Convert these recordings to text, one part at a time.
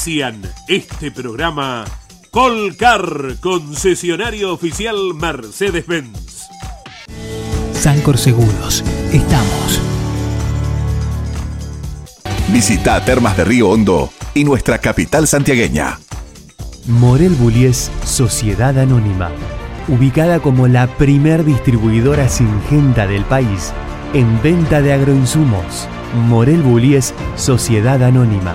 Auspician este programa Colcar, concesionario oficial Mercedes-Benz. Sancor Seguros, estamos. Visita Termas de Río Hondo y nuestra capital santiagueña. Morel Bullies Sociedad Anónima, ubicada como la primer distribuidora singenta del país en venta de agroinsumos. Morel Bullies Sociedad Anónima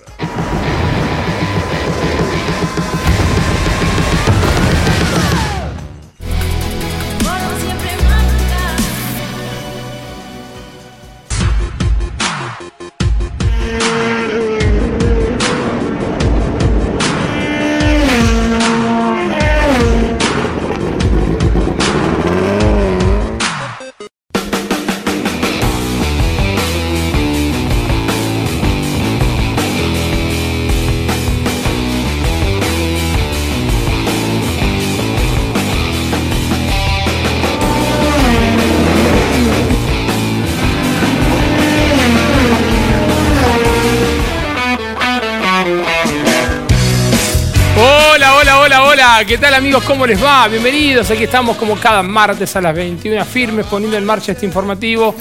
amigos? ¿Cómo les va? Bienvenidos. Aquí estamos como cada martes a las 21 firmes poniendo en marcha este informativo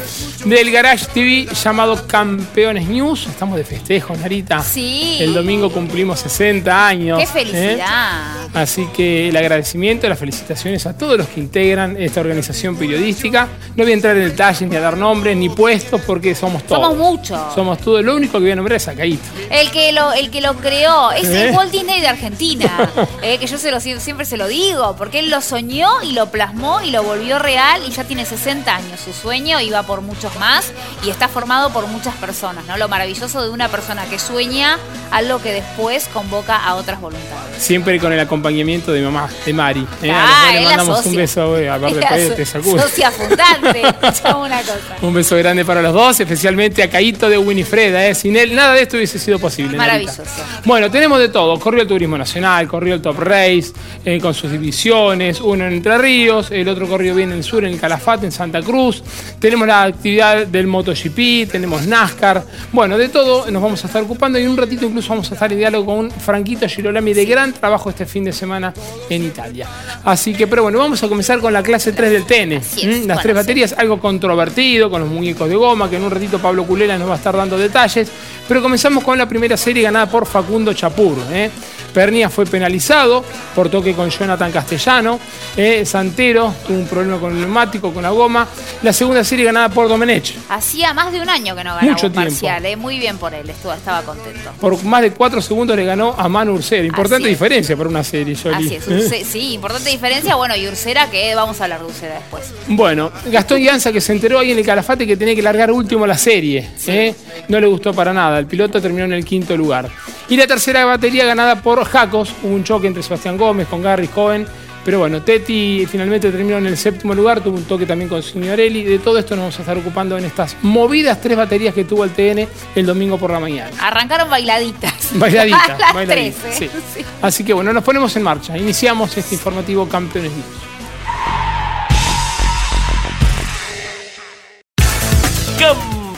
del Garage TV llamado Campeones News. Estamos de festejo, Narita. Sí. El domingo cumplimos 60 años. ¡Qué felicidad! ¿eh? Así que el agradecimiento, las felicitaciones a todos los que integran esta organización periodística. No voy a entrar en detalles ni a dar nombres ni puestos porque somos todos. Somos muchos. Somos todos. Lo único que voy a nombrar es a Caíto. El que lo, el que lo creó es ¿Eh? el Walt Disney de Argentina. eh, que yo se lo, siempre se lo digo. Porque él lo soñó y lo plasmó y lo volvió real y ya tiene 60 años. Su sueño iba por muchos más y está formado por muchas personas, ¿no? Lo maravilloso de una persona que sueña algo que después convoca a otras voluntades. Siempre con el acompañamiento de mamá, de Mari. ¿eh? Ah, a le mandamos un beso, eh, aparte Es la después so- te sacude. Socia fundante, escuchame una cosa. Un beso grande para los dos, especialmente a Caíto de Winifreda. ¿eh? Sin él nada de esto hubiese sido posible. Narita. Maravilloso. Bueno, tenemos de todo. Corrió el Turismo Nacional, corrió el Top Race, eh, con sus divisiones, uno en Entre Ríos, el otro corrió bien en el sur, en el Calafate, en Santa Cruz. Tenemos la actividad del MotoGP, tenemos NASCAR. Bueno, de todo nos vamos a estar ocupando y en un ratito incluso vamos a estar en diálogo con Franquito Girolami de gran trabajo este fin de semana en Italia. Así que, pero bueno, vamos a comenzar con la clase 3 del. ¿Mm? Las Bueno, tres sí. baterías, algo controvertido con los muñecos de goma, que en un ratito Pablo Culela nos va a estar dando detalles. Pero comenzamos con la primera serie ganada por Facundo Chapur. ¿eh? Pernia fue penalizado por toque con Jonathan Castellano. ¿eh? Santero tuvo un problema con el neumático, con la goma. La segunda serie ganada por Domenech. Hacía más de un año que no ganaba Mucho un tiempo. parcial, eh, muy bien por él, estuvo, estaba contento. Por más de cuatro segundos le ganó a Manu Ursera. Importante diferencia para una serie. Así es. Urse- sí, importante diferencia, bueno, y Ursera, que vamos a hablar de Ursera después. Bueno, Gastón Llanza que se enteró ahí en el Calafate que tenía que largar último la serie. ¿eh? No le gustó para nada. El piloto terminó en el quinto lugar. Y la tercera batería ganada por Jacos. Hubo un choque entre Sebastián Gómez con Gary Cohen. Pero bueno, Teti finalmente terminó en el séptimo lugar. Tuvo un toque también con Signorelli. De todo esto nos vamos a estar ocupando en estas movidas tres baterías que tuvo el TN el domingo por la mañana. Arrancaron bailaditas. Bailadita, A las bailadita, tres, ¿eh? sí. Sí. Así que bueno, nos ponemos en marcha. Iniciamos este informativo Campeones News.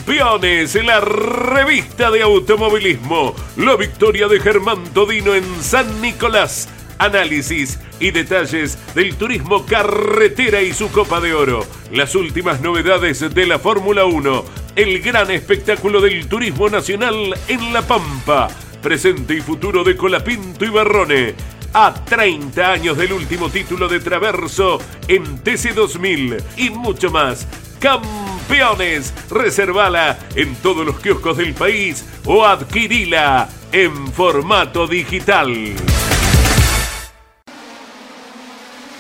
Campeones, la revista de automovilismo. La victoria de Germán Todino en San Nicolás. análisis y detalles del turismo carretera y su Copa de Oro, las últimas novedades de la Fórmula 1, el gran espectáculo del turismo nacional en La Pampa, presente y futuro de Colapinto y Barrone, a 30 años del último título de Traverso en TC2000 y mucho más. Campeones, reservala en todos los kioscos del país o adquirila en formato digital.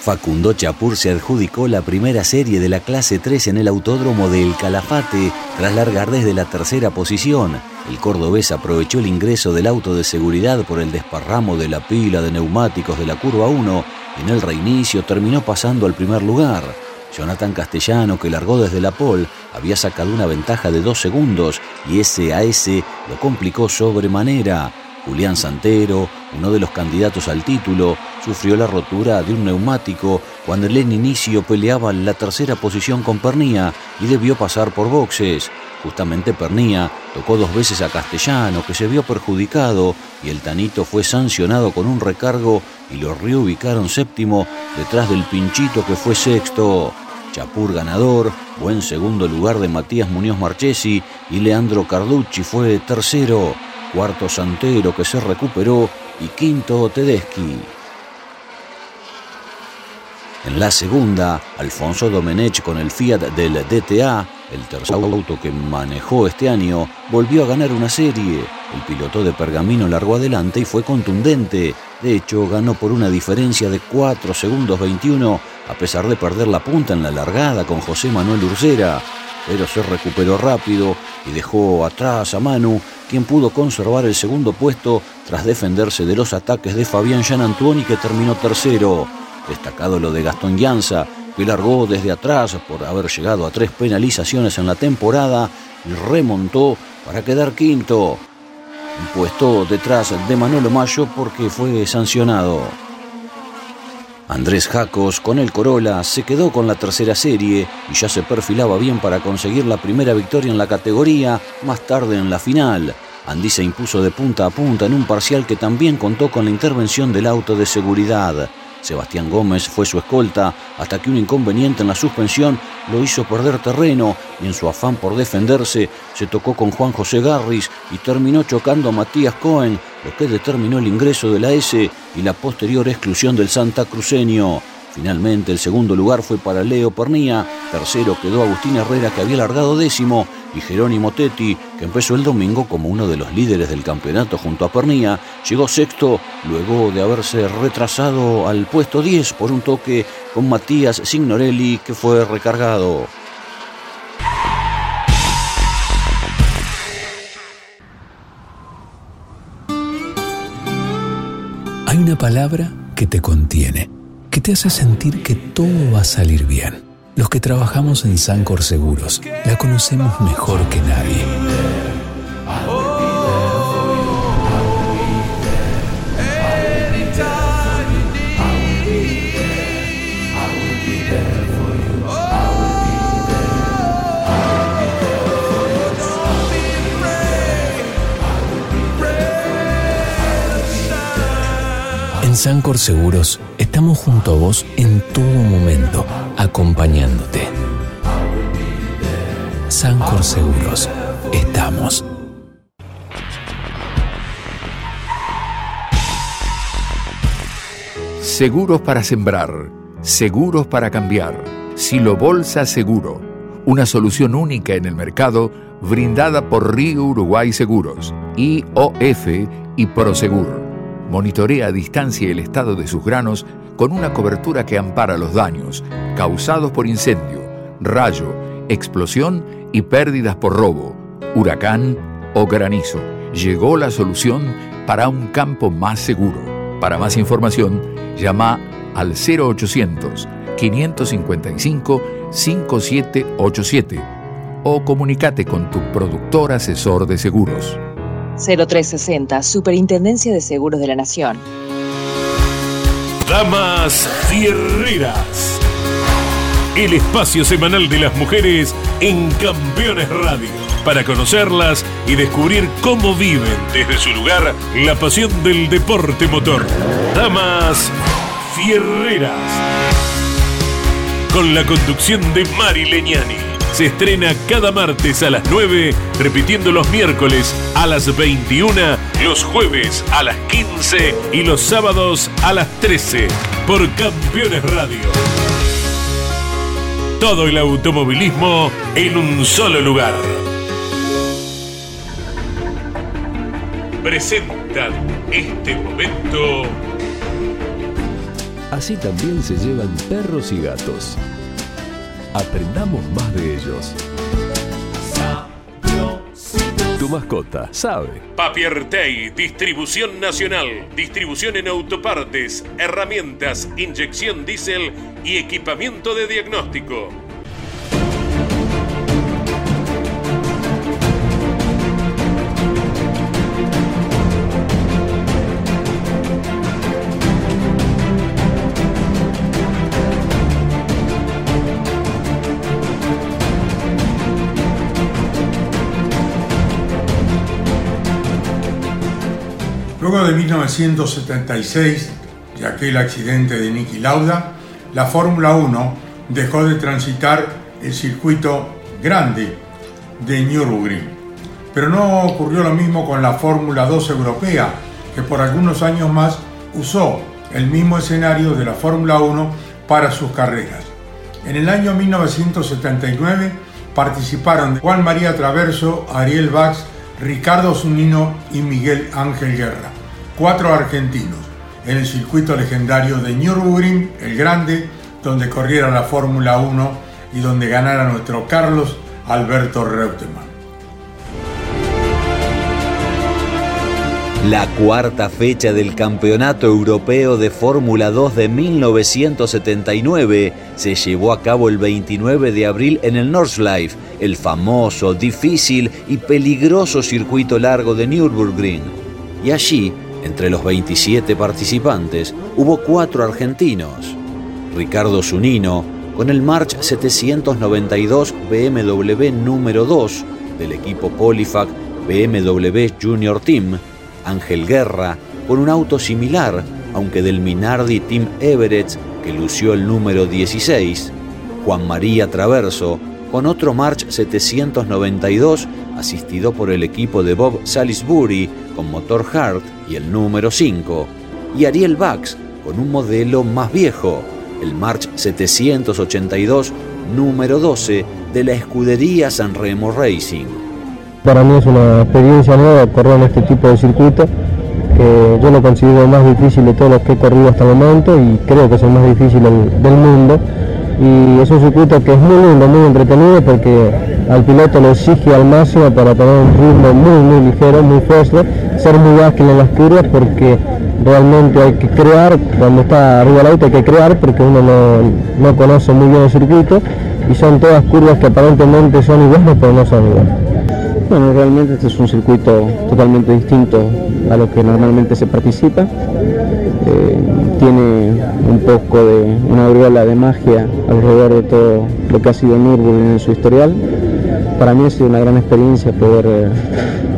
Facundo Chapur se adjudicó la primera serie de la clase 3 en el autódromo del Calafate tras largar desde la tercera posición. El cordobés aprovechó el ingreso del auto de seguridad por el desparramo de la pila de neumáticos de la curva 1 y en el reinicio terminó pasando al primer lugar. Jonathan Castellano, que largó desde la pole, había sacado una ventaja de dos segundos y ese a ese lo complicó sobremanera. Julián Santero, uno de los candidatos al título, sufrió la rotura de un neumático cuando en el inicio peleaba la tercera posición con Pernía y debió pasar por boxes. Justamente Pernía tocó dos veces a Castellano, que se vio perjudicado, y el Tanito fue sancionado con un recargo y lo reubicaron séptimo detrás del Pinchito que fue sexto. Chapur ganador, buen segundo lugar de Matías Muñoz Marchesi y Leandro Carducci fue tercero cuarto Santero que se recuperó y quinto Tedeschi. En la segunda, Alfonso Domenech con el Fiat del DTA, el tercer auto que manejó este año, volvió a ganar una serie. El piloto de Pergamino largó adelante y fue contundente. De hecho, ganó por una diferencia de 4 segundos 21, a pesar de perder la punta en la largada con José Manuel Ursera. Pero se recuperó rápido y dejó atrás a Manu, quien pudo conservar el segundo puesto tras defenderse de los ataques de Fabián Jean Antuoni, que terminó tercero. Destacado lo de Gastón Llanza, que largó desde atrás por haber llegado a tres penalizaciones en la temporada y remontó para quedar quinto. Un puesto detrás de Manolo Mayo porque fue sancionado. Andrés Jacos con el Corolla se quedó con la tercera serie y ya se perfilaba bien para conseguir la primera victoria en la categoría más tarde en la final. Andy se impuso de punta a punta en un parcial que también contó con la intervención del auto de seguridad. Sebastián Gómez fue su escolta hasta que un inconveniente en la suspensión lo hizo perder terreno y en su afán por defenderse se tocó con Juan José Garris y terminó chocando a Matías Cohen, lo que determinó el ingreso de la S y la posterior exclusión del Santa Cruceño. Finalmente el segundo lugar fue para Leo Pernía, tercero quedó Agustín Herrera que había largado décimo y Jerónimo Tetti, que empezó el domingo como uno de los líderes del campeonato junto a Pernía, llegó sexto luego de haberse retrasado al puesto 10 por un toque con Matías Signorelli que fue recargado. Hay una palabra que te contiene que te hace sentir que todo va a salir bien. Los que trabajamos en Sancor Seguros la conocemos mejor que nadie. En Sancor Seguros estamos junto a vos en todo momento, acompañándote. Sancor Seguros, estamos. Seguros para sembrar, seguros para cambiar. Silo Bolsa Seguro, una solución única en el mercado brindada por Río Uruguay Seguros, IOF y Prosegur monitorea a distancia el estado de sus granos con una cobertura que ampara los daños causados por incendio, rayo, explosión y pérdidas por robo, huracán o granizo. Llegó la solución para un campo más seguro. Para más información, llama al 0800 555 5787 o comunícate con tu productor asesor de seguros. 0360, Superintendencia de Seguros de la Nación. Damas Fierreras. El espacio semanal de las mujeres en Campeones Radio. para conocerlas y descubrir cómo viven desde su lugar la pasión del deporte motor. Damas Fierreras. Con la conducción de Mari Leñani. Se estrena cada martes a las 9, repitiendo los miércoles a las 21, los jueves a las 15 y los sábados a las 13 por Campeones Radio. Todo el automovilismo en un solo lugar. Presentan este momento. Así también se llevan perros y gatos. Aprendamos más de ellos. Tu mascota sabe. Papiertei, distribución nacional, distribución en autopartes, herramientas, inyección diésel y equipamiento de diagnóstico. Luego de 1976 y aquel accidente de Niki Lauda, la Fórmula 1 dejó de transitar el circuito grande de Nürburgring. Pero no ocurrió lo mismo con la Fórmula 2 europea, que por algunos años más usó el mismo escenario de la Fórmula 1 para sus carreras. En el año 1979 participaron Juan María Traverso, Ariel Bax, Ricardo Zunino y Miguel Ángel Guerra, cuatro argentinos, en el circuito legendario de Nürburgring, el Grande, donde corriera la Fórmula 1 y donde ganara nuestro Carlos Alberto Reutemann. La cuarta fecha del Campeonato Europeo de Fórmula 2 de 1979 se llevó a cabo el 29 de abril en el Nordschleife, el famoso, difícil y peligroso circuito largo de Nürburgring. Y allí, entre los 27 participantes, hubo cuatro argentinos. Ricardo Zunino, con el March 792 BMW número 2 del equipo Polifac BMW Junior Team, Ángel Guerra, con un auto similar, aunque del Minardi Team Everett, que lució el número 16, Juan María Traverso, con otro March 792, asistido por el equipo de Bob Salisbury, con motor Hart y el número 5, y Ariel Bax, con un modelo más viejo, el March 782, número 12, de la escudería Sanremo Racing. Para mí es una experiencia nueva correr en este tipo de circuito, que yo lo considero más difícil de todos los que he corrido hasta el momento y creo que es el más difícil del mundo. Y es un circuito que es muy lindo, muy entretenido porque al piloto lo exige al máximo para tener un ritmo muy, muy ligero, muy fuerte, ser muy ágil en las curvas porque realmente hay que crear, cuando está arriba del auto hay que crear porque uno no, no conoce muy bien el circuito y son todas curvas que aparentemente son iguales pero no son iguales. Bueno, realmente este es un circuito totalmente distinto a lo que normalmente se participa. Eh, tiene un poco de una aureola de magia alrededor de todo lo que ha sido Nürburgring en su historial. Para mí ha sido una gran experiencia poder eh,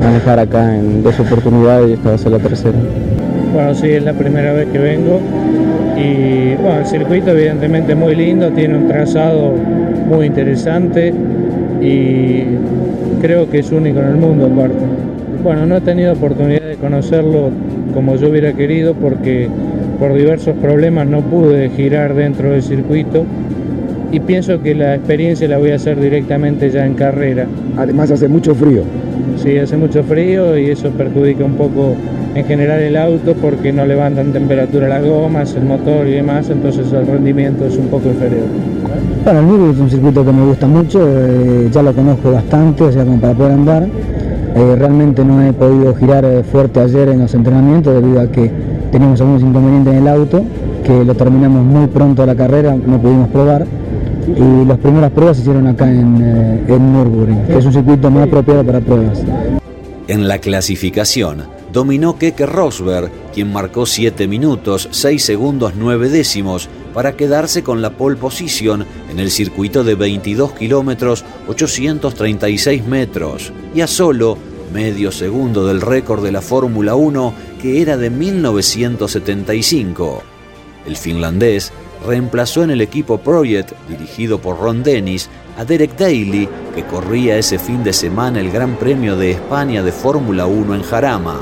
manejar acá en dos oportunidades y esta va a ser la tercera. Bueno, sí, es la primera vez que vengo y bueno, el circuito evidentemente muy lindo, tiene un trazado muy interesante y creo que es único en el mundo aparte. Bueno, no he tenido oportunidad de conocerlo como yo hubiera querido porque por diversos problemas no pude girar dentro del circuito y pienso que la experiencia la voy a hacer directamente ya en carrera. Además hace mucho frío. Sí, hace mucho frío y eso perjudica un poco en general el auto porque no levantan temperatura las gomas, el motor y demás, entonces el rendimiento es un poco inferior. El Nürburgring es un circuito que me gusta mucho, eh, ya lo conozco bastante, o sea, como para poder andar. Eh, realmente no he podido girar eh, fuerte ayer en los entrenamientos debido a que teníamos algunos inconvenientes en el auto, que lo terminamos muy pronto a la carrera, no pudimos probar. Y las primeras pruebas se hicieron acá en, eh, en Nürburgring, que es un circuito muy apropiado para pruebas. En la clasificación dominó Keke Rosberg, quien marcó 7 minutos, 6 segundos 9 décimos, para quedarse con la pole position en el circuito de 22 kilómetros 836 metros y a solo medio segundo del récord de la Fórmula 1 que era de 1975. El finlandés reemplazó en el equipo Project, dirigido por Ron Dennis, a Derek Daly, que corría ese fin de semana el Gran Premio de España de Fórmula 1 en Jarama.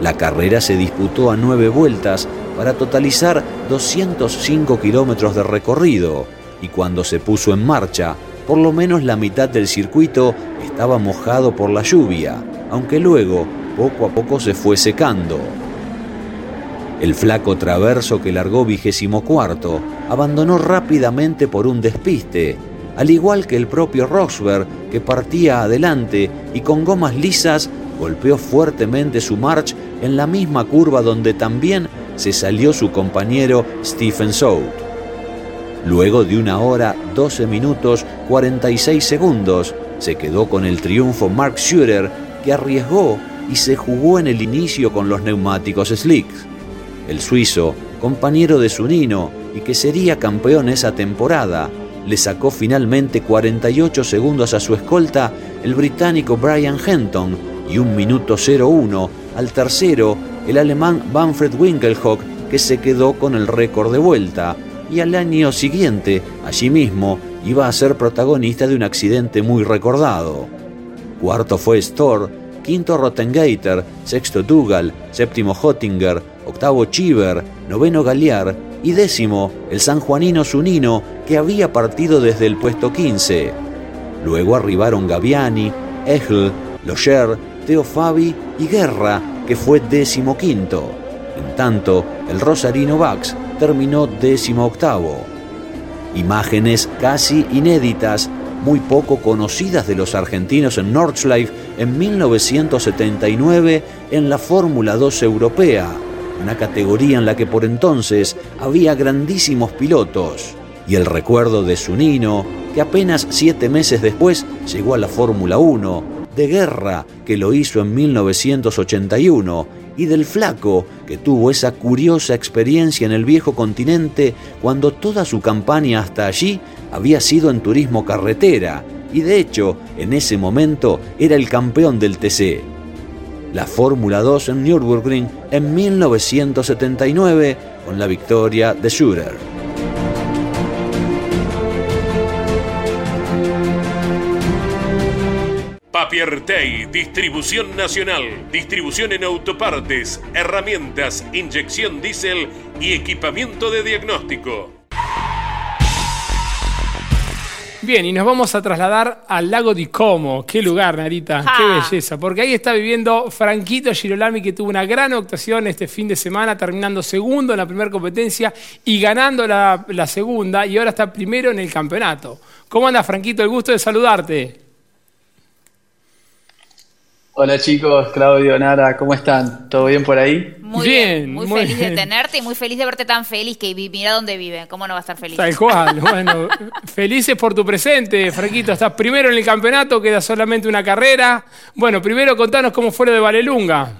La carrera se disputó a nueve vueltas para totalizar 205 kilómetros de recorrido y cuando se puso en marcha, por lo menos la mitad del circuito estaba mojado por la lluvia, aunque luego poco a poco se fue secando. El flaco traverso que largó vigésimo cuarto abandonó rápidamente por un despiste, al igual que el propio Rosberg que partía adelante y con gomas lisas golpeó fuertemente su march en la misma curva donde también se salió su compañero Stephen Sout. Luego de una hora, 12 minutos, 46 segundos, se quedó con el triunfo Mark Schurer, que arriesgó y se jugó en el inicio con los neumáticos slicks. El suizo, compañero de Zunino y que sería campeón esa temporada, le sacó finalmente 48 segundos a su escolta el británico Brian Henton y un minuto 01 al tercero el alemán Manfred Winkelhock que se quedó con el récord de vuelta y al año siguiente, allí mismo, iba a ser protagonista de un accidente muy recordado. Cuarto fue Storr, quinto Rottengater, sexto Dugal, séptimo Hottinger, octavo Chiver, noveno Galiar y décimo el sanjuanino Zunino que había partido desde el puesto 15. Luego arribaron Gaviani, Ejl, Locher, Teo Fabi y Guerra, que fue décimo quinto. En tanto, el Rosarino Bax terminó décimo octavo. Imágenes casi inéditas, muy poco conocidas de los argentinos en Nordschleife en 1979 en la Fórmula 2 europea, una categoría en la que por entonces había grandísimos pilotos. Y el recuerdo de Zunino, que apenas siete meses después llegó a la Fórmula 1, de Guerra, que lo hizo en 1981, y del Flaco, que tuvo esa curiosa experiencia en el viejo continente cuando toda su campaña hasta allí había sido en turismo carretera, y de hecho, en ese momento era el campeón del TC. La Fórmula 2 en Nürburgring en 1979 con la victoria de Schurer. Papiertei, distribución nacional, distribución en autopartes, herramientas, inyección diésel y equipamiento de diagnóstico. Bien, y nos vamos a trasladar al lago di Como. Qué lugar, Narita, qué belleza. Porque ahí está viviendo Franquito Girolami, que tuvo una gran actuación este fin de semana, terminando segundo en la primera competencia y ganando la, la segunda, y ahora está primero en el campeonato. ¿Cómo anda, Franquito? El gusto de saludarte. Hola chicos, Claudio, Nara, ¿cómo están? ¿Todo bien por ahí? Muy bien, muy, feliz de tenerte y muy feliz de verte tan feliz que mira dónde vive, ¿cómo no va a estar feliz? Tal cual, bueno, felices por tu presente, Franquito, estás primero en el campeonato, queda solamente una carrera. Bueno, primero contanos cómo fue lo de Valelunga.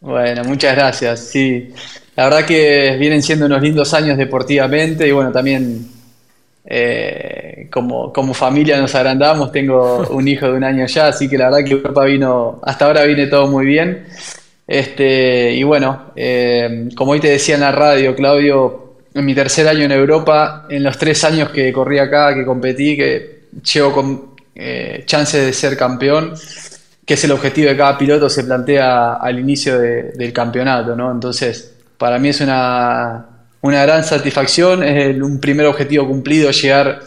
Bueno, muchas gracias, sí. La verdad que vienen siendo unos lindos años deportivamente y bueno, también eh, como, como familia nos agrandamos, tengo un hijo de un año ya, así que la verdad que Europa vino, hasta ahora viene todo muy bien. Este, y bueno, eh, como hoy te decía en la radio, Claudio, en mi tercer año en Europa, en los tres años que corrí acá, que competí, que llevo con eh, chances de ser campeón, que es el objetivo de cada piloto, se plantea al inicio del campeonato, ¿no? Entonces, para mí es una, una gran satisfacción, es un primer objetivo cumplido, llegar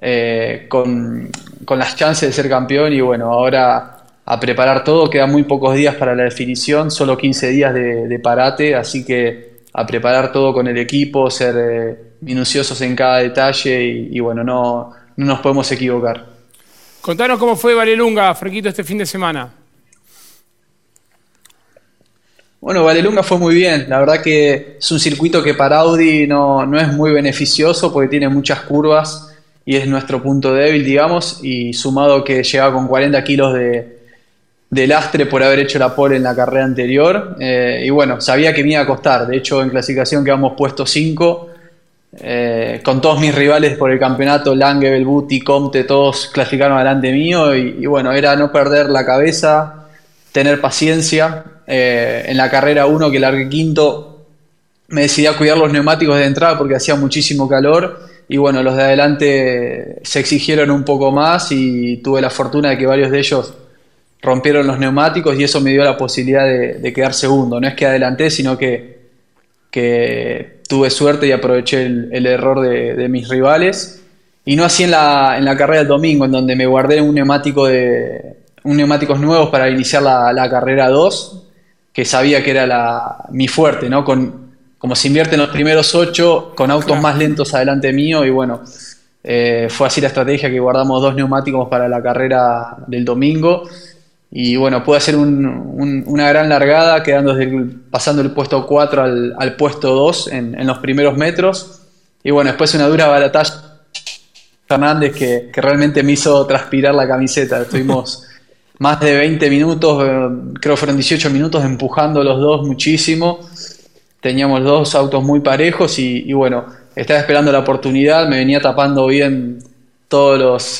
eh, con, las chances de ser campeón y bueno, ahora a preparar todo, quedan muy pocos días para la definición, solo 15 días de, parate, así que a preparar todo con el equipo, ser eh, minuciosos en cada detalle y, bueno, no, no nos podemos equivocar. Contanos cómo fue Valelunga, Frequito, este fin de semana. Bueno, Valelunga fue muy bien. La verdad que es un circuito que para Audi no, no, es muy beneficioso porque tiene muchas curvas y es nuestro punto débil, digamos. Y sumado que llega con 40 kilos de, de lastre por haber hecho la pole en la carrera anterior. Eh, y bueno, sabía que me iba a costar. De hecho, en clasificación quedamos puesto 5. Eh, con todos mis rivales por el campeonato, Lange, Belbuti, Comte, todos clasificaron adelante mío. Y, bueno, era no perder la cabeza, tener paciencia. Eh, en la carrera 1 que largué quinto, me decidí a cuidar los neumáticos de entrada porque hacía muchísimo calor. Y bueno, los de adelante se exigieron un poco más y tuve la fortuna de que varios de ellos rompieron los neumáticos y eso me dio la posibilidad de, quedar segundo. No es que adelanté, sino que, que tuve suerte y aproveché el, error de, mis rivales. Y no así en la, en la carrera del domingo, en donde me guardé un neumático de un neumáticos nuevos para iniciar la, carrera 2, que sabía que era la, mi fuerte, ¿no? Con, como se invierte en los primeros 8, con autos más lentos adelante mío, y bueno, eh, fue así la estrategia que guardamos dos neumáticos para la carrera del domingo y bueno, pude hacer una gran largada, quedando desde pasando el puesto 4 al, puesto 2 en, los primeros metros. Y bueno, después una dura batalla Fernández que, que, realmente me hizo transpirar la camiseta. Estuvimos más de 20 minutos, eh, creo que fueron 18 minutos empujando los dos muchísimo. Teníamos dos autos muy parejos y, y bueno, estaba esperando la oportunidad, me venía tapando bien todos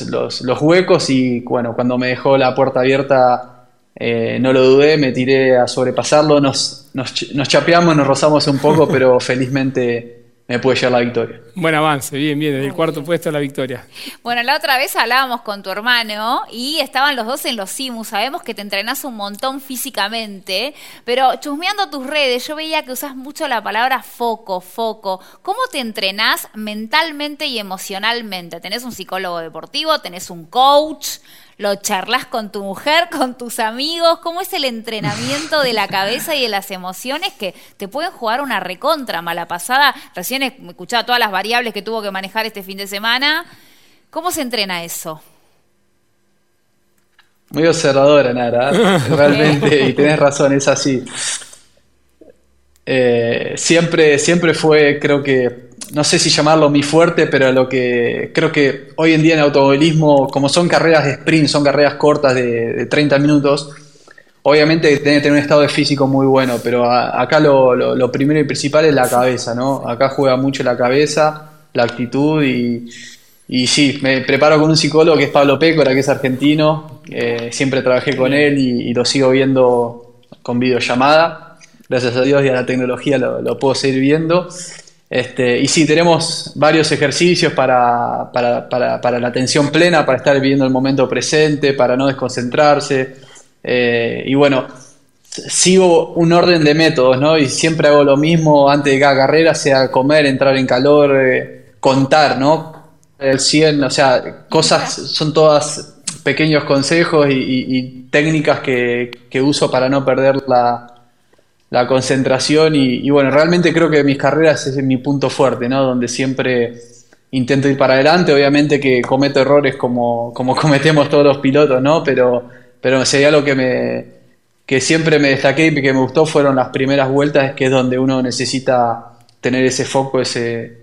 los, los, huecos y bueno, cuando me dejó la puerta abierta eh, no lo dudé, me tiré a sobrepasarlo, nos, nos, nos chapeamos, nos rozamos un poco, pero felizmente me puede llevar la victoria. Buen avance, bien, bien, desde el cuarto puesto a la victoria. Bueno, la otra vez hablábamos con tu hermano y estaban los dos en los simus. Sabemos que te entrenás un montón físicamente, pero chusmeando tus redes, yo veía que usas mucho la palabra foco, foco. ¿Cómo te entrenás mentalmente y emocionalmente? ¿Tenés un psicólogo deportivo? ¿Tenés un coach? Lo charlas con tu mujer, con tus amigos, cómo es el entrenamiento de la cabeza y de las emociones que te pueden jugar una recontra mala pasada. Recién he escuchado todas las variables que tuvo que manejar este fin de semana. ¿Cómo se entrena eso? Muy observadora, Nara, realmente, y tenés razón, es así. Eh, siempre, siempre fue, creo que no sé si llamarlo mi fuerte, pero lo que creo que hoy en día en automovilismo, como son carreras de sprint, son carreras cortas de, 30 minutos, obviamente tiene que tener un estado de físico muy bueno, pero acá lo, primero y principal es la cabeza, ¿no? Acá juega mucho la cabeza, la actitud y, y sí, me preparo con un psicólogo que es Pablo Pécora, que es argentino, eh, siempre trabajé con él y, lo sigo viendo con videollamada, gracias a Dios y a la tecnología lo, lo puedo seguir viendo. Este, y sí, tenemos varios ejercicios para, la atención plena, para estar viviendo el momento presente, para no desconcentrarse. Eh, y bueno, sigo un orden de métodos, ¿no? Y siempre hago lo mismo antes de cada carrera, sea comer, entrar en calor, eh, contar, ¿no? El 100, o sea, cosas, son todas pequeños consejos y, técnicas que, que uso para no perder la, la concentración y, bueno, realmente creo que mis carreras es mi punto fuerte, ¿no? Donde siempre intento ir para adelante, obviamente que cometo errores como, como cometemos todos los pilotos, ¿no? Pero, pero sería lo que me que siempre me destaqué y que me gustó fueron las primeras vueltas, que es donde uno necesita tener ese foco, ese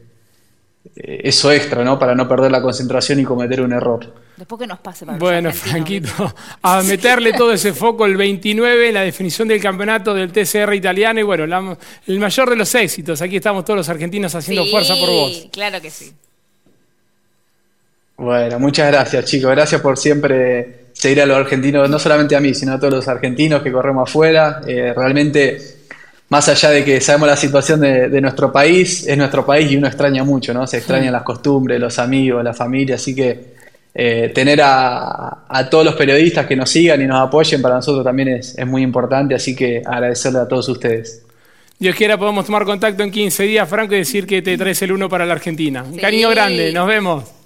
eso extra, ¿no? Para no perder la concentración y cometer un error. Después que nos pase Bueno, Franquito, a meterle todo ese foco el 29 en la definición del campeonato del TCR italiano y bueno, el mayor de los éxitos. Aquí estamos todos los argentinos haciendo fuerza por vos. Claro que sí. Bueno, muchas gracias chicos, gracias por siempre seguir a los argentinos, no solamente a mí, sino a todos los argentinos que corremos afuera. Eh, realmente, más allá de que sabemos la situación de, nuestro país, es nuestro país y uno extraña mucho, ¿no? Se extrañan las costumbres, los amigos, la familia, así que eh, tener a, todos los periodistas que nos sigan y nos apoyen para nosotros también es, muy importante, así que agradecerle a todos ustedes. Dios quiera podemos tomar contacto en 15 días, Franco, y decir que te traes el uno para la Argentina. Un cariño grande, nos vemos.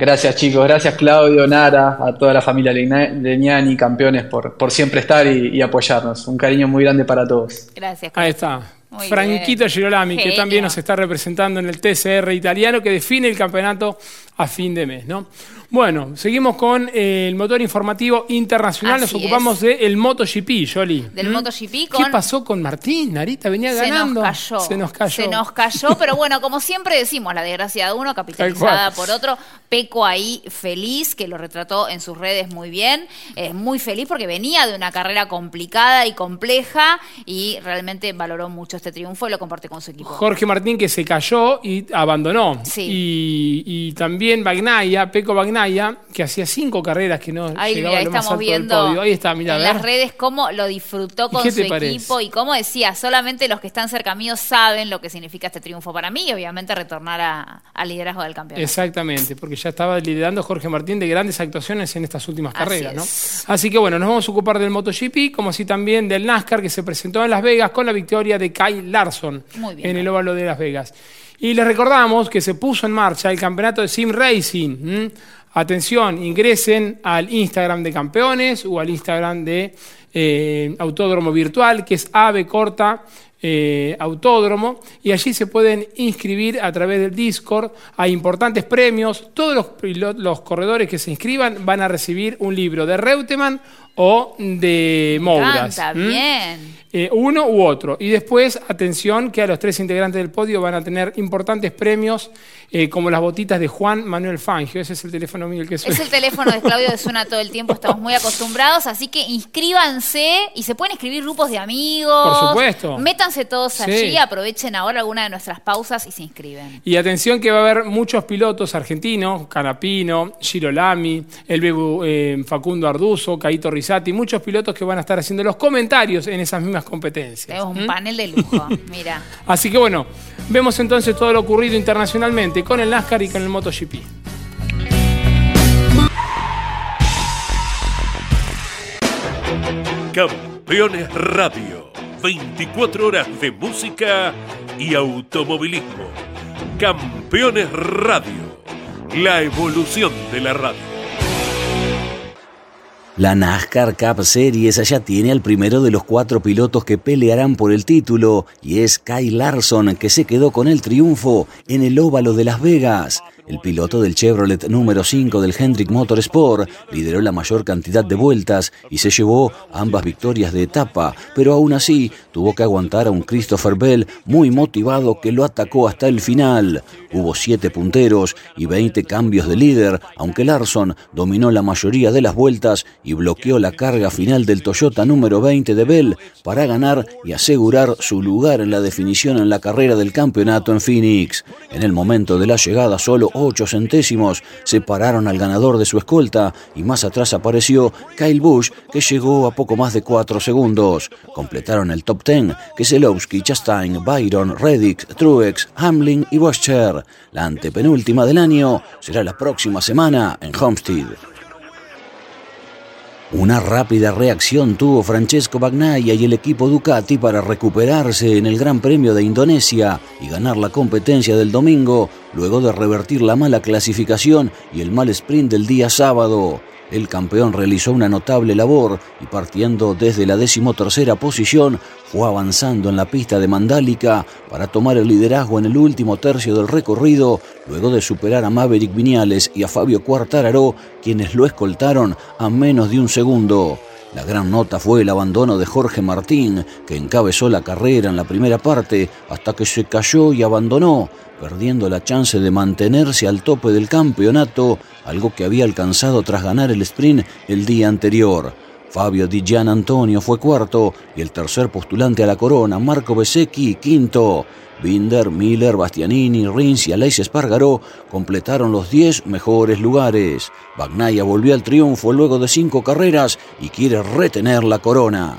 Gracias chicos, gracias Claudio, Nara, a toda la familia Leñani, campeones, por, por siempre estar y, y apoyarnos. Un cariño muy grande para todos. Gracias. Ahí está. Franquito Girolami, que también nos está representando en el TCR italiano, que define el campeonato a fin de mes. ¿no? Bueno, seguimos con eh, el motor informativo internacional. Nos ocupamos del MotoGP, Jolly. Del ¿Mm? MotoGP con... ¿Qué pasó con Martín? Narita venía Se ganando. nos cayó. Se nos cayó. Se nos cayó, pero bueno, como siempre decimos, la desgracia de uno capitalizada Tal por otro. Peco ahí feliz, que lo retrató en sus redes muy bien. Es muy feliz porque venía de una carrera complicada y compleja y realmente valoró mucho este triunfo y lo comparte con su equipo. Jorge Martín que se cayó y abandonó. Sí. Y, y también Bagnaya, Peco Que hacía cinco carreras que no Ahí, llegaba ahí lo más estamos alto del viendo podio. Ahí está, mira, en las redes cómo lo disfrutó ¿Y con su equipo y como decía, solamente los que están cerca mío saben lo que significa este triunfo para mí y obviamente retornar a- al liderazgo del campeonato. Exactamente, porque ya estaba liderando Jorge Martín de grandes actuaciones en estas últimas Así carreras. Así que bueno, nos vamos a ocupar del MotoGP, como así también del NASCAR que se presentó en Las Vegas con la victoria de Kyle Larson Muy bien. en el óvalo de Las Vegas. Y les recordamos que se puso en marcha el campeonato de Sim Racing. Atención, ingresen al Instagram de campeones o al Instagram de eh, Autódromo Virtual, que es ave corta eh, autódromo y allí se pueden inscribir a través del Discord. Hay importantes premios. Todos los, corredores que se inscriban van a recibir un libro de Reutemann o de Mouras. Canta bien. Eh, uno u otro. Y después, atención, que a los tres integrantes del podio van a tener importantes premios, eh, como las botitas de Juan Manuel Fangio. Ese es el teléfono mío el que suena. Es el teléfono de Claudio que suena todo el tiempo, estamos muy acostumbrados, así que inscríbanse y se pueden escribir grupos de amigos. Por supuesto. Métanse todos Sí. allí, aprovechen ahora alguna de nuestras pausas y se inscriben. Y atención que va a haber muchos pilotos argentinos, Canapino, Girolami, el Bebu eh, Facundo Arduzo, Caito Risati, muchos pilotos que van a estar haciendo los comentarios en esas mismas competencias. Tenemos un panel de lujo, mira. Así que bueno, vemos entonces todo lo ocurrido internacionalmente con el NASCAR y con el MotoGP. Campeones Radio. 24 horas de música y automovilismo. Campeones Radio. La evolución de la radio. La NASCAR Cup Series ya tiene al primero de los cuatro pilotos que pelearán por el título y es Kyle Larson que se quedó con el triunfo en el óvalo de Las Vegas. El piloto del Chevrolet número 5 del Hendrick Motorsport lideró la mayor cantidad de vueltas y se llevó ambas victorias de etapa, pero aún así tuvo que aguantar a un Christopher Bell muy motivado que lo atacó hasta el final. Hubo siete punteros y 20 cambios de líder, aunque Larson dominó la mayoría de las vueltas y bloqueó la carga final del Toyota número 20 de Bell para ganar y asegurar su lugar en la definición en la carrera del campeonato en Phoenix. En el momento de la llegada, solo 8 centésimos separaron al ganador de su escolta y más atrás apareció Kyle Busch, que llegó a poco más de 4 segundos. Completaron el top 10 Keselowski, Chastain, Byron, Reddick, Truex, Hamlin y Boscher. La antepenúltima del año será la próxima semana en Homestead. Una rápida reacción tuvo Francesco Bagnaia y el equipo Ducati para recuperarse en el Gran Premio de Indonesia y ganar la competencia del domingo, luego de revertir la mala clasificación y el mal sprint del día sábado. El campeón realizó una notable labor y partiendo desde la decimotercera posición fue avanzando en la pista de Mandálica para tomar el liderazgo en el último tercio del recorrido, luego de superar a Maverick Viñales y a Fabio Quartararo, quienes lo escoltaron a menos de un segundo. La gran nota fue el abandono de Jorge Martín, que encabezó la carrera en la primera parte hasta que se cayó y abandonó, perdiendo la chance de mantenerse al tope del campeonato, algo que había alcanzado tras ganar el sprint el día anterior. Fabio Di Gian Antonio fue cuarto y el tercer postulante a la corona, Marco Besecchi, quinto. Binder, Miller, Bastianini, Rins y Aleix Espargaró completaron los 10 mejores lugares. Bagnaia volvió al triunfo luego de cinco carreras y quiere retener la corona.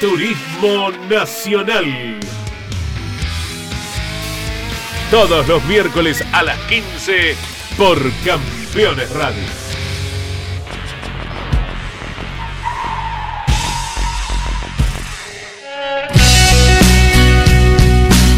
Turismo Nacional. Todos los miércoles a las 15 por Campeones Radio.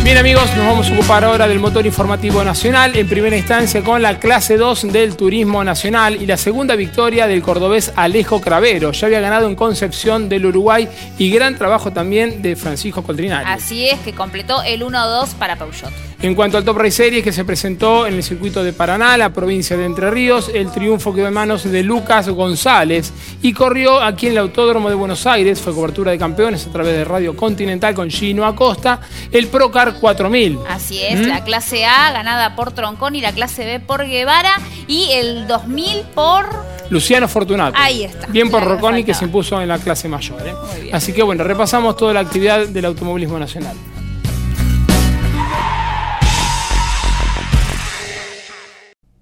Bien amigos, nos vamos a ocupar ahora del motor informativo nacional, en primera instancia con la clase 2 del Turismo Nacional y la segunda victoria del cordobés Alejo Cravero. Ya había ganado en Concepción del Uruguay y gran trabajo también de Francisco Coltrinari. Así es, que completó el 1-2 para Peugeot. En cuanto al Top Race Series que se presentó en el circuito de Paraná, la provincia de Entre Ríos, el triunfo quedó en manos de Lucas González y corrió aquí en el Autódromo de Buenos Aires, fue cobertura de campeones a través de Radio Continental con Gino Acosta, el Procar 4000. Así es, ¿Mm? la clase A ganada por Troncón y la clase B por Guevara y el 2000 por... Luciano Fortunato. Ahí está. Bien por Rocconi que se impuso en la clase mayor. ¿eh? Así que bueno, repasamos toda la actividad del automovilismo nacional.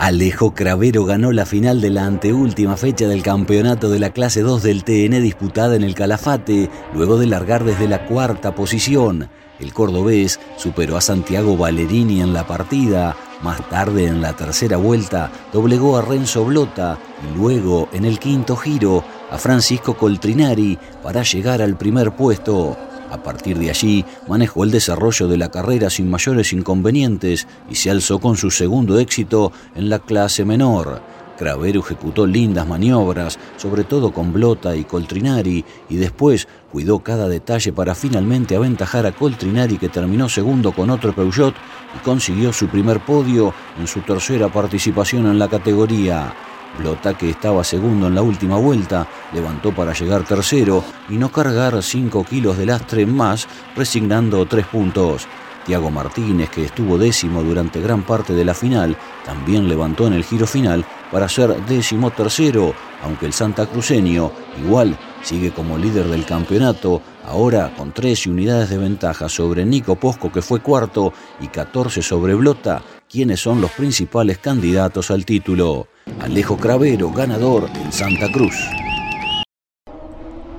Alejo Cravero ganó la final de la anteúltima fecha del campeonato de la clase 2 del TN disputada en el Calafate, luego de largar desde la cuarta posición. El cordobés superó a Santiago Ballerini en la partida, más tarde en la tercera vuelta doblegó a Renzo Blota y luego en el quinto giro a Francisco Coltrinari para llegar al primer puesto. A partir de allí, manejó el desarrollo de la carrera sin mayores inconvenientes y se alzó con su segundo éxito en la clase menor. Cravero ejecutó lindas maniobras, sobre todo con Blota y Coltrinari, y después cuidó cada detalle para finalmente aventajar a Coltrinari que terminó segundo con otro Peugeot y consiguió su primer podio en su tercera participación en la categoría. Blota, que estaba segundo en la última vuelta, levantó para llegar tercero y no cargar 5 kilos de lastre más, resignando tres puntos. Tiago Martínez, que estuvo décimo durante gran parte de la final, también levantó en el giro final para ser décimo tercero, aunque el santacruceño igual sigue como líder del campeonato, ahora con 13 unidades de ventaja sobre Nico Posco, que fue cuarto, y 14 sobre Blota, quienes son los principales candidatos al título. Alejo Cravero, ganador en Santa Cruz.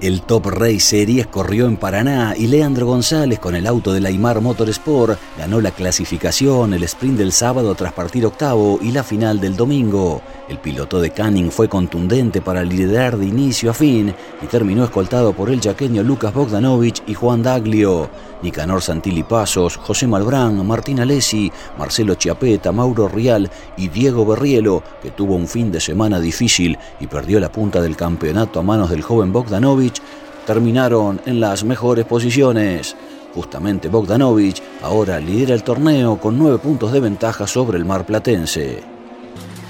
El Top Race Series corrió en Paraná y Leandro González con el auto de la Motorsport ganó la clasificación, el sprint del sábado tras partir octavo y la final del domingo. El piloto de Canning fue contundente para liderar de inicio a fin y terminó escoltado por el yaqueño Lucas Bogdanovich y Juan Daglio. Nicanor Santilli Pasos, José Malbrán, Martín Alessi, Marcelo Chiapeta, Mauro Rial y Diego Berrielo, que tuvo un fin de semana difícil y perdió la punta del campeonato a manos del joven Bogdanovich, terminaron en las mejores posiciones. Justamente Bogdanovich ahora lidera el torneo con nueve puntos de ventaja sobre el Mar Platense.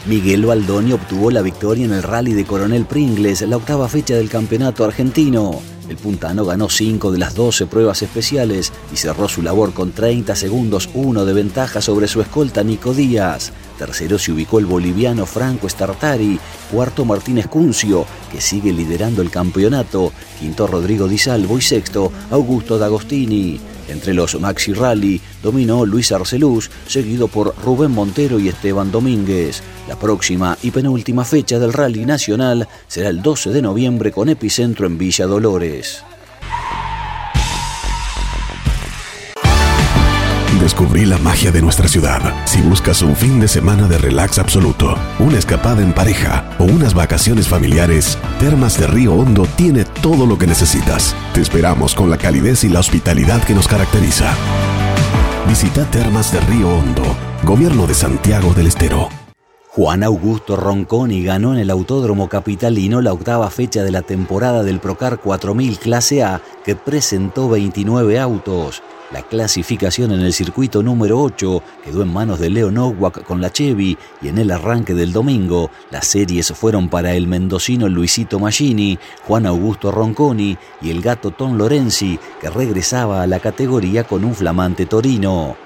Miguel Baldoni obtuvo la victoria en el rally de Coronel Pringles, la octava fecha del campeonato argentino. El puntano ganó 5 de las 12 pruebas especiales y cerró su labor con 30 segundos 1 de ventaja sobre su escolta Nico Díaz. Tercero se ubicó el boliviano Franco Startari, cuarto Martínez Cuncio, que sigue liderando el campeonato, quinto Rodrigo Di Salvo y sexto Augusto D'Agostini. Entre los Maxi Rally dominó Luis Arceluz, seguido por Rubén Montero y Esteban Domínguez. La próxima y penúltima fecha del Rally Nacional será el 12 de noviembre con epicentro en Villa Dolores. Descubrí la magia de nuestra ciudad. Si buscas un fin de semana de relax absoluto, una escapada en pareja o unas vacaciones familiares, Termas de Río Hondo tiene todo lo que necesitas. Te esperamos con la calidez y la hospitalidad que nos caracteriza. Visita Termas de Río Hondo, Gobierno de Santiago del Estero. Juan Augusto Ronconi ganó en el Autódromo Capitalino la octava fecha de la temporada del Procar 4000 Clase A que presentó 29 autos. La clasificación en el circuito número 8 quedó en manos de Leo Nowak con la Chevy y en el arranque del domingo las series fueron para el mendocino Luisito Maggini, Juan Augusto Ronconi y el gato Tom Lorenzi que regresaba a la categoría con un flamante Torino.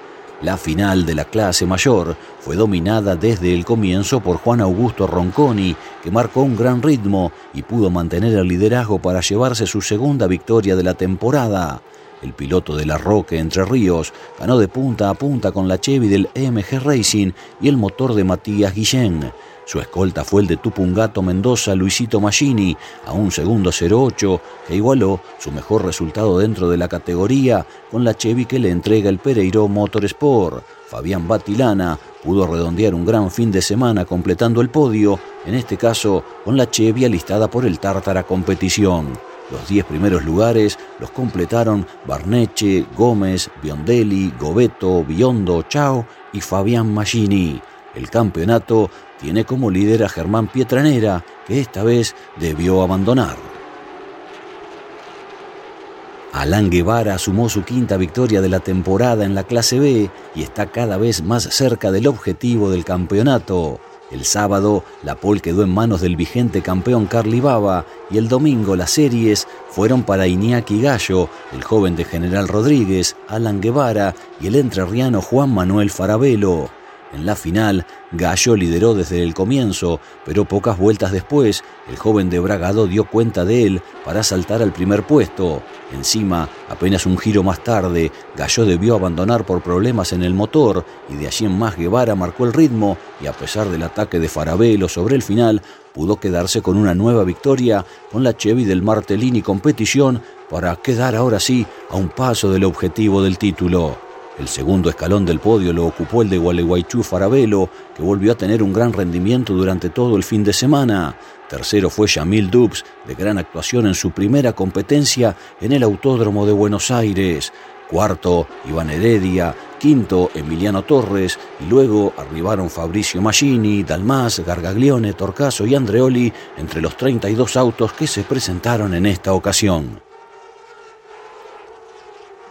La final de la clase mayor fue dominada desde el comienzo por Juan Augusto Ronconi, que marcó un gran ritmo y pudo mantener el liderazgo para llevarse su segunda victoria de la temporada. El piloto de la Roque Entre Ríos ganó de punta a punta con la Chevy del EMG Racing y el motor de Matías Guillén. Su escolta fue el de Tupungato Mendoza Luisito Maggini a un segundo 08 que igualó su mejor resultado dentro de la categoría con la Chevy que le entrega el Pereiro Motorsport. Fabián Batilana pudo redondear un gran fin de semana completando el podio, en este caso con la Chevy alistada por el Tártara Competición. Los 10 primeros lugares los completaron Barneche, Gómez, Biondelli, Gobeto, Biondo, Chao y Fabián Maggini. El campeonato tiene como líder a Germán Pietranera, que esta vez debió abandonar. Alan Guevara sumó su quinta victoria de la temporada en la clase B y está cada vez más cerca del objetivo del campeonato. El sábado, la pole quedó en manos del vigente campeón Carly Baba y el domingo las series fueron para Iñaki Gallo, el joven de General Rodríguez, Alan Guevara y el entrerriano Juan Manuel Farabelo. En la final, Gallo lideró desde el comienzo, pero pocas vueltas después, el joven de Bragado dio cuenta de él para saltar al primer puesto. Encima, apenas un giro más tarde, Gallo debió abandonar por problemas en el motor y de allí en más Guevara marcó el ritmo y a pesar del ataque de Farabelo sobre el final, pudo quedarse con una nueva victoria con la Chevy del Martellini Competición para quedar ahora sí a un paso del objetivo del título. El segundo escalón del podio lo ocupó el de Gualeguaychú Farabelo, que volvió a tener un gran rendimiento durante todo el fin de semana. Tercero fue Yamil Dubs, de gran actuación en su primera competencia en el Autódromo de Buenos Aires. Cuarto, Iván Heredia. Quinto, Emiliano Torres. Y luego arribaron Fabricio Maggini, Dalmas, Gargaglione, Torcaso y Andreoli entre los 32 autos que se presentaron en esta ocasión.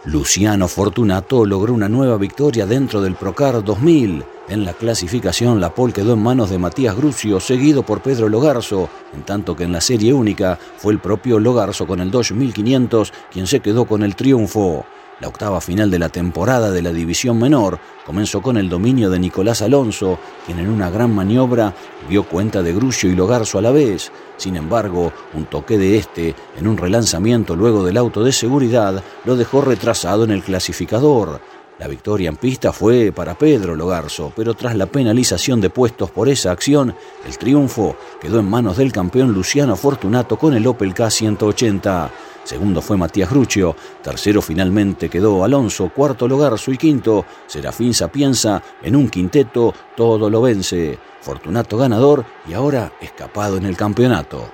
Luciano Fortunato logró una nueva victoria dentro del Procar 2000. En la clasificación, la pole quedó en manos de Matías Grucio, seguido por Pedro Logarzo, en tanto que en la serie única fue el propio Logarzo con el Dodge 1500 quien se quedó con el triunfo. La octava final de la temporada de la división menor comenzó con el dominio de Nicolás Alonso, quien en una gran maniobra dio cuenta de Grucio y Logarzo a la vez. Sin embargo, un toque de este en un relanzamiento luego del auto de seguridad lo dejó retrasado en el clasificador. La victoria en pista fue para Pedro Logarzo, pero tras la penalización de puestos por esa acción, el triunfo quedó en manos del campeón Luciano Fortunato con el Opel K180. Segundo fue Matías Gruccio, tercero finalmente quedó Alonso, cuarto Logarzo y quinto Serafín Sapienza en un quinteto, todo lo vence. Fortunato ganador y ahora escapado en el campeonato.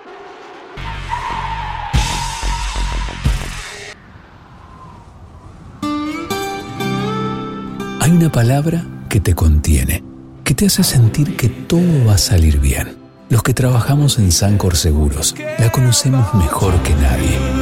Hay una palabra que te contiene, que te hace sentir que todo va a salir bien. Los que trabajamos en Sancor Seguros la conocemos mejor que nadie.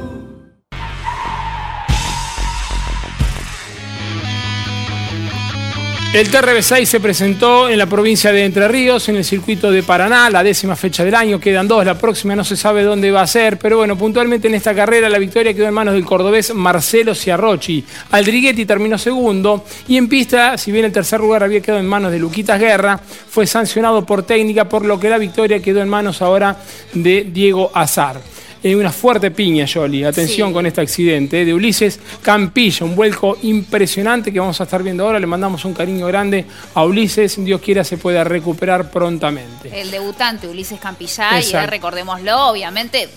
El TRB6 se presentó en la provincia de Entre Ríos, en el circuito de Paraná, la décima fecha del año, quedan dos, la próxima no se sabe dónde va a ser, pero bueno, puntualmente en esta carrera la victoria quedó en manos del cordobés Marcelo Ciarrochi. Aldriguetti terminó segundo y en pista, si bien el tercer lugar había quedado en manos de Luquitas Guerra, fue sancionado por técnica, por lo que la victoria quedó en manos ahora de Diego Azar. Eh, una fuerte piña, Yoli. Atención Sí. con este accidente eh, de Ulises Campilla, un vuelco impresionante que vamos a estar viendo ahora. Le mandamos un cariño grande a Ulises. Dios quiera se pueda recuperar prontamente. El debutante Ulises Campillay, Exacto. eh, recordémoslo, obviamente,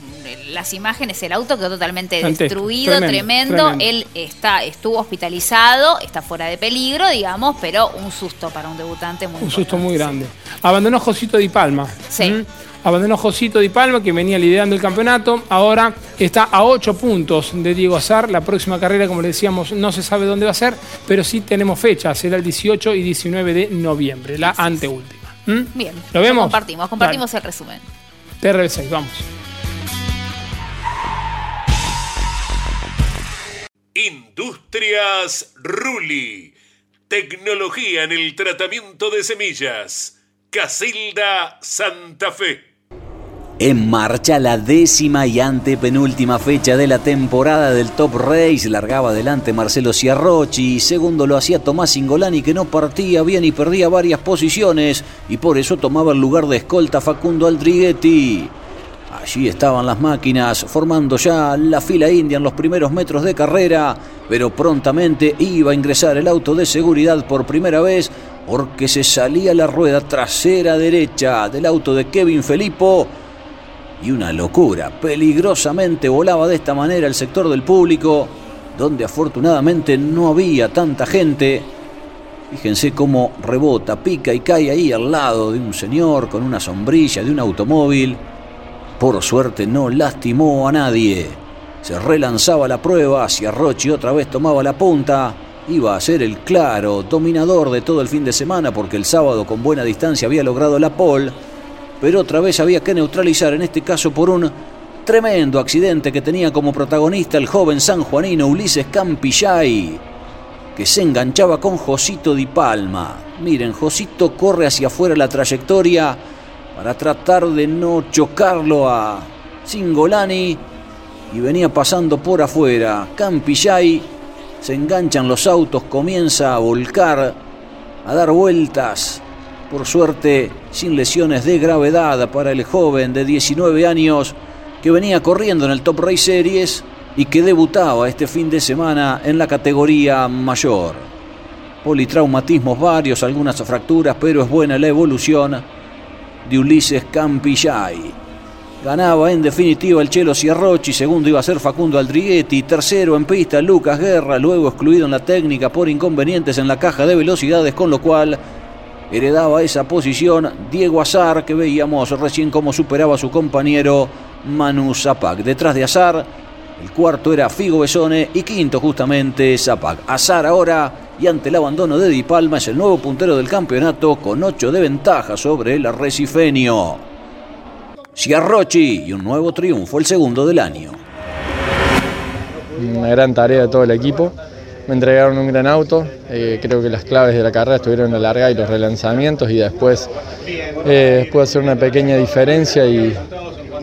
las imágenes, el auto quedó totalmente destruido, tremendo, tremendo. tremendo. Él está, estuvo hospitalizado, está fuera de peligro, digamos, pero un susto para un debutante muy Un susto muy grande. Abandonó Josito Di Palma. Sí. ¿Mm? Abandonó Josito Di Palma, que venía liderando el campeonato. Ahora está a 8 puntos de Diego Azar. La próxima carrera, como le decíamos, no se sabe dónde va a ser, pero sí tenemos fecha. Será el 18 y 19 de noviembre, la anteúltima. ¿Mm? Bien, ¿Lo vemos? compartimos, compartimos el resumen. TRB6, vamos. Industrias Ruli. Tecnología en el tratamiento de semillas. Casilda Santa Fe. En marcha la décima y antepenúltima fecha de la temporada del Top Race. Largaba adelante Marcelo Ciarrochi. Segundo lo hacía Tomás Ingolani, que no partía bien y perdía varias posiciones. Y por eso tomaba el lugar de escolta Facundo Aldriguetti. Allí estaban las máquinas, formando ya la fila india en los primeros metros de carrera. Pero prontamente iba a ingresar el auto de seguridad por primera vez. Porque se salía la rueda trasera derecha del auto de Kevin Felipo y una locura. Peligrosamente volaba de esta manera el sector del público, donde afortunadamente no había tanta gente. Fíjense cómo rebota, pica y cae ahí al lado de un señor con una sombrilla de un automóvil. Por suerte no lastimó a nadie. Se relanzaba la prueba, hacia Rochi otra vez tomaba la punta. Iba a ser el claro dominador de todo el fin de semana porque el sábado con buena distancia había logrado la pole pero otra vez había que neutralizar, en este caso por un tremendo accidente que tenía como protagonista el joven sanjuanino Ulises Campillay, que se enganchaba con Josito Di Palma. Miren, Josito corre hacia afuera la trayectoria para tratar de no chocarlo a Singolani y venía pasando por afuera. Campillay se enganchan los autos, comienza a volcar, a dar vueltas. Por suerte, sin lesiones de gravedad para el joven de 19 años que venía corriendo en el Top Race Series y que debutaba este fin de semana en la categoría mayor. Politraumatismos varios, algunas fracturas, pero es buena la evolución de Ulises Campillay. Ganaba en definitiva el Chelo Ciarrochi, segundo iba a ser Facundo Aldriguetti, tercero en pista Lucas Guerra, luego excluido en la técnica por inconvenientes en la caja de velocidades, con lo cual heredaba esa posición Diego Azar, que veíamos recién cómo superaba a su compañero Manu Zapac. Detrás de Azar, el cuarto era Figo Besone y quinto justamente Zapac. Azar ahora y ante el abandono de Di Palma es el nuevo puntero del campeonato con 8 de ventaja sobre el arrecifeño. Ciarrochi y un nuevo triunfo, el segundo del año. Una gran tarea de todo el equipo. Me entregaron un gran auto. eh, creo que las claves de la carrera estuvieron en la larga y los relanzamientos y después eh, pude hacer una pequeña diferencia y,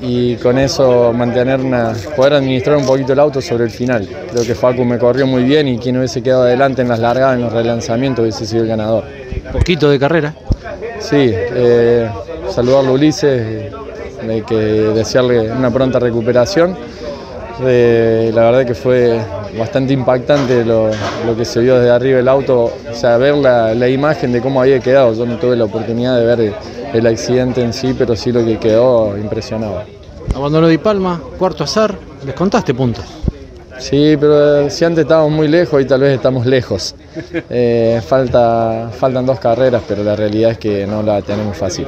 y con eso mantener una, poder administrar un poquito el auto sobre el final. Creo que Facu me corrió muy bien y quien hubiese quedado adelante en las largadas, en los relanzamientos, hubiese sido el ganador. Poquito de carrera. Sí, eh, saludarlo a Ulises, que desearle una pronta recuperación. Eh, la verdad que fue bastante impactante lo, lo que se vio desde arriba del auto, o sea, ver la, la imagen de cómo había quedado. Yo no tuve la oportunidad de ver el, el accidente en sí, pero sí lo que quedó impresionaba. Abandonó Di Palma, cuarto azar, les contaste puntos. Sí, pero si antes estábamos muy lejos y tal vez estamos lejos. Eh, falta, faltan dos carreras, pero la realidad es que no la tenemos fácil.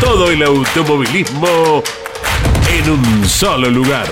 Todo el automovilismo en un solo lugar.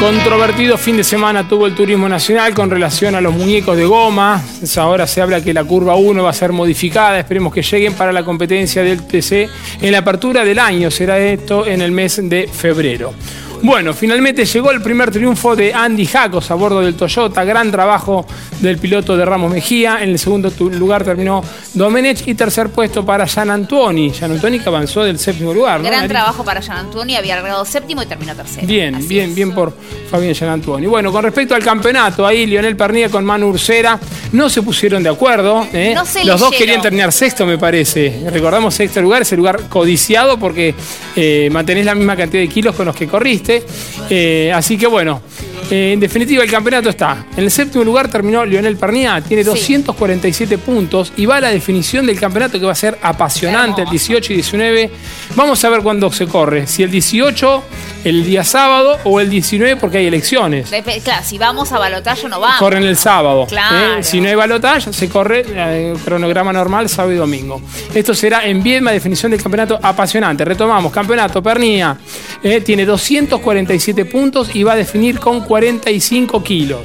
Controvertido fin de semana tuvo el turismo nacional con relación a los muñecos de goma. Ahora se habla que la curva 1 va a ser modificada. Esperemos que lleguen para la competencia del TC en la apertura del año. Será esto en el mes de febrero. Bueno, finalmente llegó el primer triunfo de Andy Jacos a bordo del Toyota. Gran trabajo del piloto de Ramos Mejía. En el segundo lugar terminó Domenech y tercer puesto para Gian Antoni. Gian Antoni que avanzó del séptimo lugar. ¿no? Gran trabajo para Gian Antoni, había llegado séptimo y terminó tercero. Bien, bien, bien por Fabián Gian Antoni. Bueno, con respecto al campeonato, ahí Lionel Pernilla con Manu Ursera no se pusieron de acuerdo. ¿eh? No se Los dos querían terminar sexto, me parece. Recordamos sexto lugar, ese lugar codiciado porque eh, mantenés la misma cantidad de kilos con los que corriste. Eh, así que bueno, eh, en definitiva el campeonato está. En el séptimo lugar terminó Lionel Pernilla, tiene 247 puntos y va a la definición del campeonato que va a ser apasionante el 18 y 19. Vamos a ver cuándo se corre, si el 18 el día sábado o el 19 porque hay elecciones. Dep- Claro, si vamos a balotaje no vamos. Corren el sábado. Claro. ¿eh? Si no hay balotaje, se corre eh, cronograma normal sábado y domingo. Esto será en Viedma, definición del campeonato apasionante. Retomamos, campeonato Pernilla eh, tiene 247 puntos y va a definir con 45 kilos.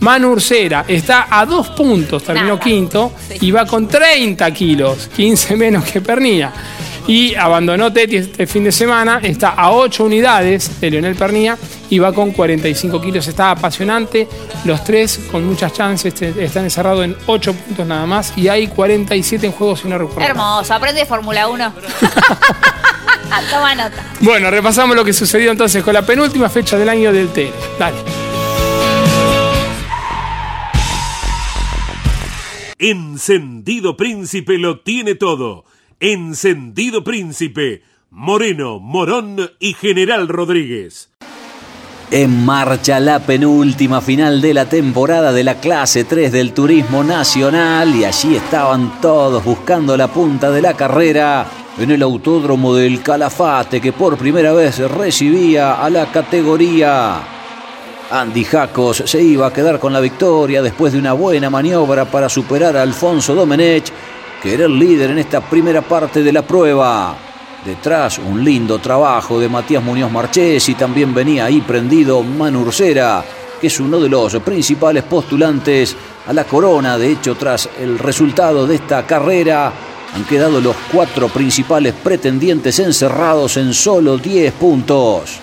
Manu Ursera está a dos puntos, terminó quinto y va con 30 kilos, 15 menos que Pernilla. Y abandonó Teti este fin de semana, está a 8 unidades de Leonel Pernilla y va con 45 kilos. Está apasionante, los tres con muchas chances, este- están encerrados en 8 puntos nada más y hay 47 en juego si no recuerdo. Hermoso, aprende de Fórmula 1. Toma nota. Bueno, repasamos lo que sucedió entonces con la penúltima fecha del año del TN. Dale. Encendido Príncipe lo tiene todo. Encendido Príncipe. Moreno, Morón y General Rodríguez. En marcha la penúltima final de la temporada de la clase 3 del Turismo Nacional y allí estaban todos buscando la punta de la carrera en el autódromo del Calafate que por primera vez recibía a la categoría. Andy Jacos se iba a quedar con la victoria después de una buena maniobra para superar a Alfonso Domenech, que era el líder en esta primera parte de la prueba. Detrás un lindo trabajo de Matías Muñoz Marchesi, también venía ahí prendido Manu Ursera, que es uno de los principales postulantes a la corona. De hecho, tras el resultado de esta carrera, han quedado los cuatro principales pretendientes encerrados en solo 10 puntos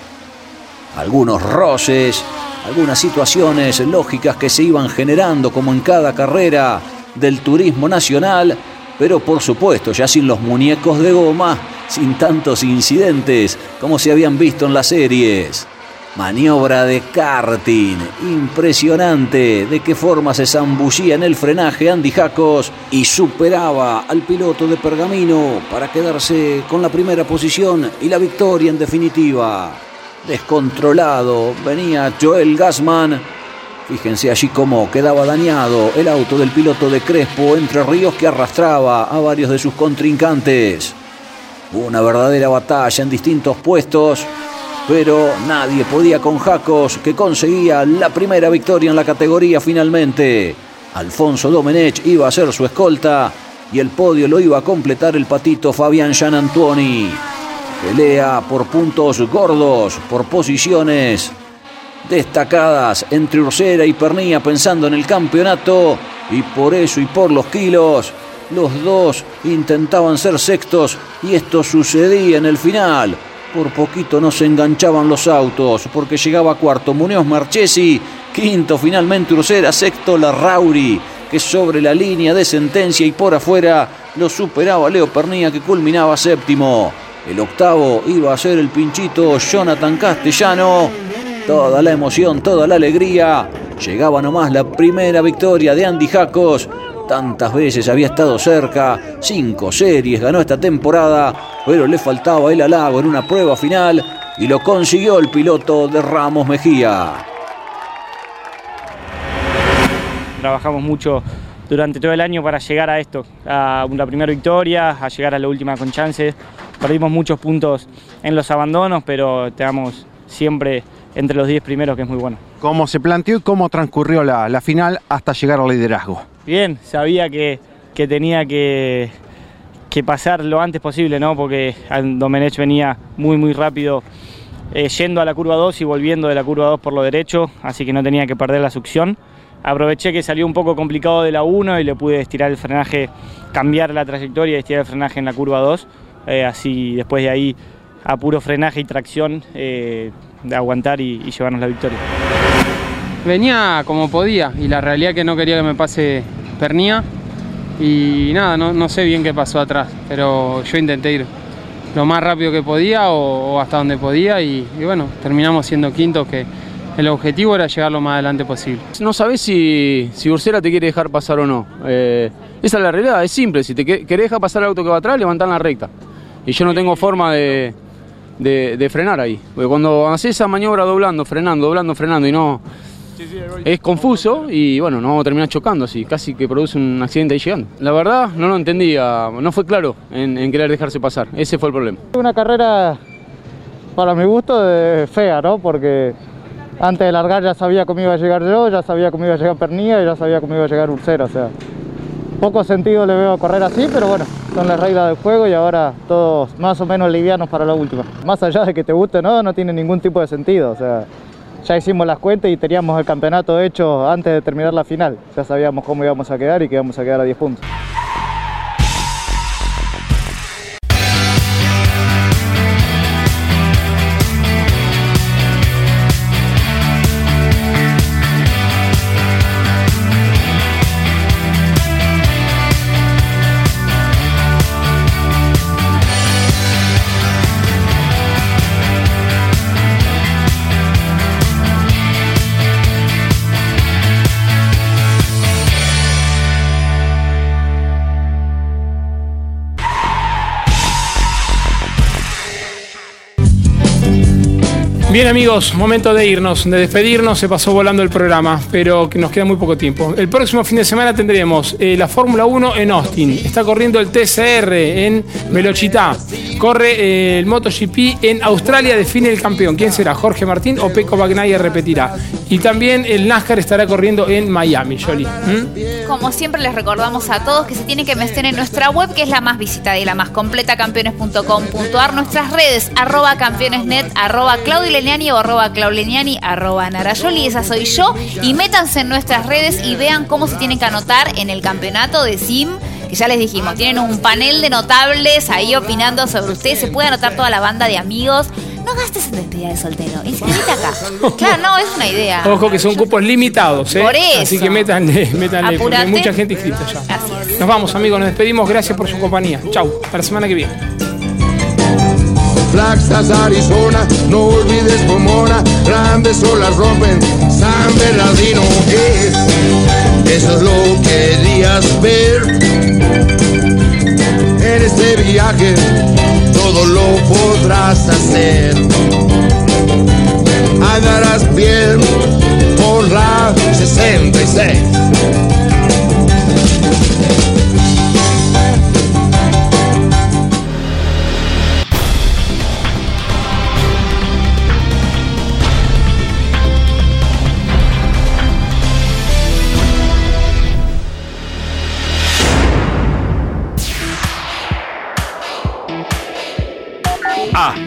algunos roces, algunas situaciones lógicas que se iban generando como en cada carrera del turismo nacional, pero por supuesto ya sin los muñecos de goma, sin tantos incidentes como se habían visto en las series. Maniobra de karting, impresionante de qué forma se zambullía en el frenaje Andy Jacos y superaba al piloto de Pergamino para quedarse con la primera posición y la victoria en definitiva. Descontrolado venía Joel Gassman. Fíjense allí cómo quedaba dañado el auto del piloto de Crespo entre ríos que arrastraba a varios de sus contrincantes. Una verdadera batalla en distintos puestos, pero nadie podía con Jacos que conseguía la primera victoria en la categoría finalmente. Alfonso Domenech iba a ser su escolta y el podio lo iba a completar el patito Fabián Gianantuoni. Pelea por puntos gordos, por posiciones destacadas entre Ursera y Pernilla pensando en el campeonato y por eso y por los kilos los dos intentaban ser sextos y esto sucedía en el final. Por poquito no se enganchaban los autos porque llegaba cuarto Muñoz Marchesi, quinto finalmente Ursera, sexto Larrauri que sobre la línea de sentencia y por afuera lo superaba Leo Pernilla que culminaba séptimo. El octavo iba a ser el pinchito Jonathan Castellano. Toda la emoción, toda la alegría. Llegaba nomás la primera victoria de Andy Jacos. Tantas veces había estado cerca, cinco series ganó esta temporada, pero le faltaba el halago en una prueba final y lo consiguió el piloto de Ramos Mejía. Trabajamos mucho durante todo el año para llegar a esto, a la primera victoria, a llegar a la última con chances. Perdimos muchos puntos en los abandonos, pero estamos siempre entre los 10 primeros, que es muy bueno. ¿Cómo se planteó y cómo transcurrió la, la final hasta llegar al liderazgo? Bien, sabía que, que tenía que, que, pasar lo antes posible, ¿no? porque Domenech venía muy, muy rápido eh, yendo a la curva 2 y volviendo de la curva 2 por lo derecho, así que no tenía que perder la succión. Aproveché que salió un poco complicado de la 1 y le pude estirar el frenaje, cambiar la trayectoria y estirar el frenaje en la curva 2. Eh, así después de ahí a puro frenaje y tracción eh, de aguantar y, y, llevarnos la victoria. Venía como podía y la realidad que no quería que me pase pernía y nada, no, no sé bien qué pasó atrás, pero yo intenté ir lo más rápido que podía o, o hasta donde podía y, y, bueno, terminamos siendo quintos que el objetivo era llegar lo más adelante posible. No sabes si, si Ursera te quiere dejar pasar o no. Eh, esa es la realidad, es simple, si te querés dejar pasar el auto que va atrás, levantá en la recta. Y yo no tengo forma de, de, de frenar ahí. Porque cuando haces esa maniobra doblando, frenando, doblando, frenando y no... Es confuso y bueno, nos vamos a terminar chocando así, casi que produce un accidente ahí llegando. La verdad no lo entendía, no fue claro en, en querer dejarse pasar, ese fue el problema. Una carrera para mi gusto de fea, ¿no? Porque antes de largar ya sabía cómo iba a llegar yo, ya sabía cómo iba a llegar Pernilla y ya sabía cómo iba a llegar Ursera, o sea, poco sentido le veo correr así, pero bueno, son las reglas del juego y ahora todos más o menos livianos para la última. Más allá de que te guste o no, no tiene ningún tipo de sentido, o sea, ya hicimos las cuentas y teníamos el campeonato hecho antes de terminar la final, ya sabíamos cómo íbamos a quedar y que íbamos a quedar a 10 puntos. Bien amigos, momento de irnos, de despedirnos, se pasó volando el programa, pero que nos queda muy poco tiempo. El próximo fin de semana tendremos eh, la Fórmula 1 en Austin, está corriendo el TCR en Velochitá, corre eh, el MotoGP en Australia, define el campeón. ¿Quién será? ¿Jorge Martín o Peco Bagnaia repetirá? Y también el NASCAR estará corriendo en Miami, Jolie. Como siempre les recordamos a todos que se tienen que meter en nuestra web, que es la más visitada y la más completa, campeones.com.ar, nuestras redes, arroba campeonesnet, arroba Leniani o arroba Clauleniani, arroba Narayoli, esa soy yo. Y métanse en nuestras redes y vean cómo se tienen que anotar en el campeonato de SIM. Que ya les dijimos, tienen un panel de notables ahí opinando sobre ustedes. Se puede anotar toda la banda de amigos. No gastes en despedida de soltero. Inscríbete acá. Claro, no, es una idea. Ojo que son cupos limitados, ¿eh? Por eso. Así que métanle, métanle, porque hay mucha gente inscrita ya. Así es. Nos vamos amigos, nos despedimos. Gracias por su compañía. Chau, hasta la semana que viene. Flaxas, Arizona, no olvides Pomona, grandes olas rompen, San Bernardino es, eso es lo que querías ver. En este viaje todo lo podrás hacer. Andarás bien por la 66.